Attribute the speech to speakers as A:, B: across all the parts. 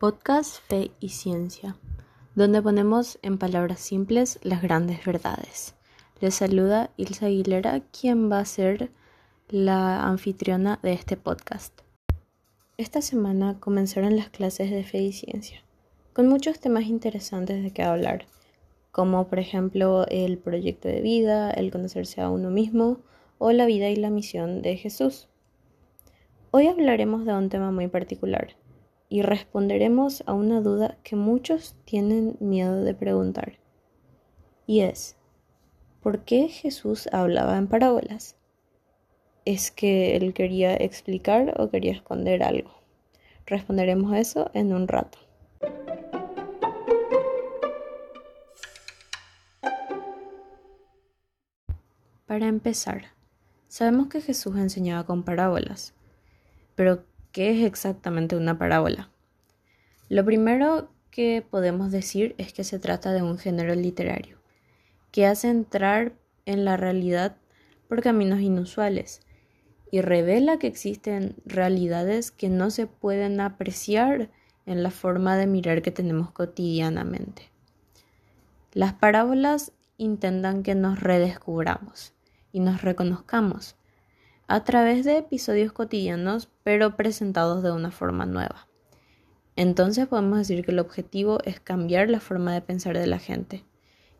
A: Podcast Fe y Ciencia, donde ponemos en palabras simples las grandes verdades. Les saluda Ilsa Aguilera, quien va a ser la anfitriona de este podcast. Esta semana comenzaron las clases de Fe y Ciencia, con muchos temas interesantes de qué hablar, como por ejemplo el proyecto de vida, el conocerse a uno mismo o la vida y la misión de Jesús. Hoy hablaremos de un tema muy particular y responderemos a una duda que muchos tienen miedo de preguntar. Y es, ¿por qué Jesús hablaba en parábolas? ¿Es que él quería explicar o quería esconder algo? Responderemos eso en un rato. Para empezar, sabemos que Jesús enseñaba con parábolas pero, ¿qué es exactamente una parábola? Lo primero que podemos decir es que se trata de un género literario, que hace entrar en la realidad por caminos inusuales y revela que existen realidades que no se pueden apreciar en la forma de mirar que tenemos cotidianamente. Las parábolas intentan que nos redescubramos y nos reconozcamos a través de episodios cotidianos, pero presentados de una forma nueva. Entonces podemos decir que el objetivo es cambiar la forma de pensar de la gente.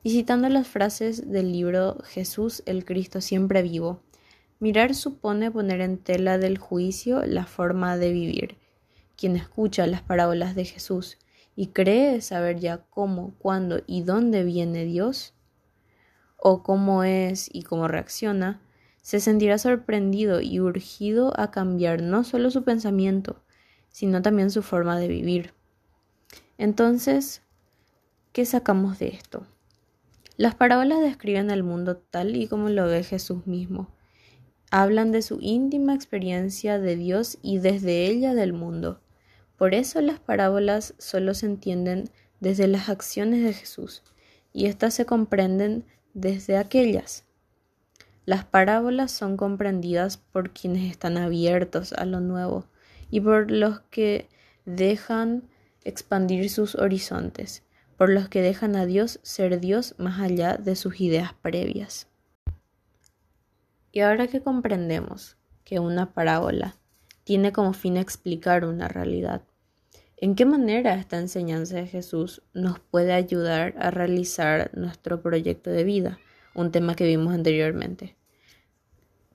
A: Y citando las frases del libro Jesús el Cristo siempre vivo, mirar supone poner en tela del juicio la forma de vivir. Quien escucha las parábolas de Jesús y cree saber ya cómo, cuándo y dónde viene Dios, o cómo es y cómo reacciona, se sentirá sorprendido y urgido a cambiar no solo su pensamiento, sino también su forma de vivir. Entonces, ¿qué sacamos de esto? Las parábolas describen el mundo tal y como lo ve Jesús mismo. Hablan de su íntima experiencia de Dios y desde ella del mundo. Por eso las parábolas solo se entienden desde las acciones de Jesús y éstas se comprenden desde aquellas. Las parábolas son comprendidas por quienes están abiertos a lo nuevo y por los que dejan expandir sus horizontes, por los que dejan a Dios ser Dios más allá de sus ideas previas. Y ahora que comprendemos que una parábola tiene como fin explicar una realidad, ¿en qué manera esta enseñanza de Jesús nos puede ayudar a realizar nuestro proyecto de vida? Un tema que vimos anteriormente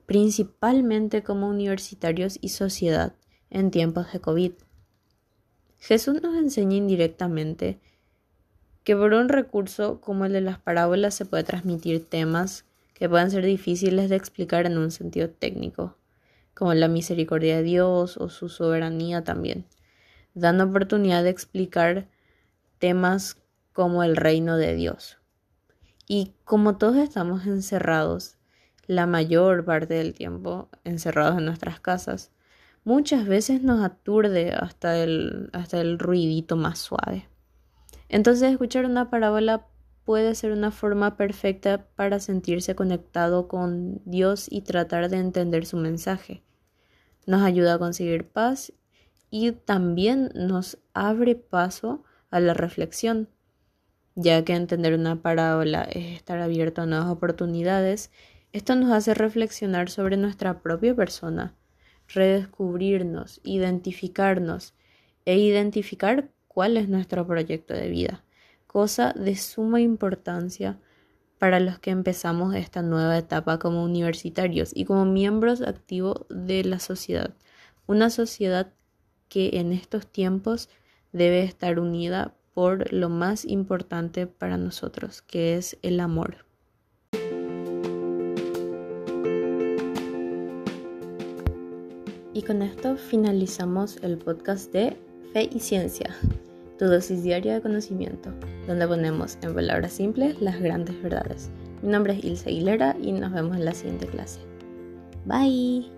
A: principalmente como universitarios y sociedad en tiempos de COVID. Jesús nos enseña indirectamente que por un recurso como el de las parábolas se puede transmitir temas que puedan ser difíciles de explicar en un sentido técnico, como la misericordia de Dios o su soberanía también, dando oportunidad de explicar temas como el reino de Dios. Y como todos estamos encerrados la mayor parte del tiempo encerrados en nuestras casas, muchas veces nos aturde hasta el, hasta el ruidito más suave. Entonces escuchar una parábola puede ser una forma perfecta para sentirse conectado con Dios y tratar de entender su mensaje. Nos ayuda a conseguir paz y también nos abre paso a la reflexión, ya que entender una parábola es estar abierto a nuevas oportunidades esto nos hace reflexionar sobre nuestra propia persona, redescubrirnos, identificarnos e identificar cuál es nuestro proyecto de vida, cosa de suma importancia para los que empezamos esta nueva etapa como universitarios y como miembros activos de la sociedad, una sociedad que en estos tiempos debe estar unida por lo más importante para nosotros, que es el amor. Y con esto finalizamos el podcast de Fe y Ciencia, tu dosis diaria de conocimiento, donde ponemos en palabras simples las grandes verdades. Mi nombre es Ilse Aguilera y nos vemos en la siguiente clase. Bye.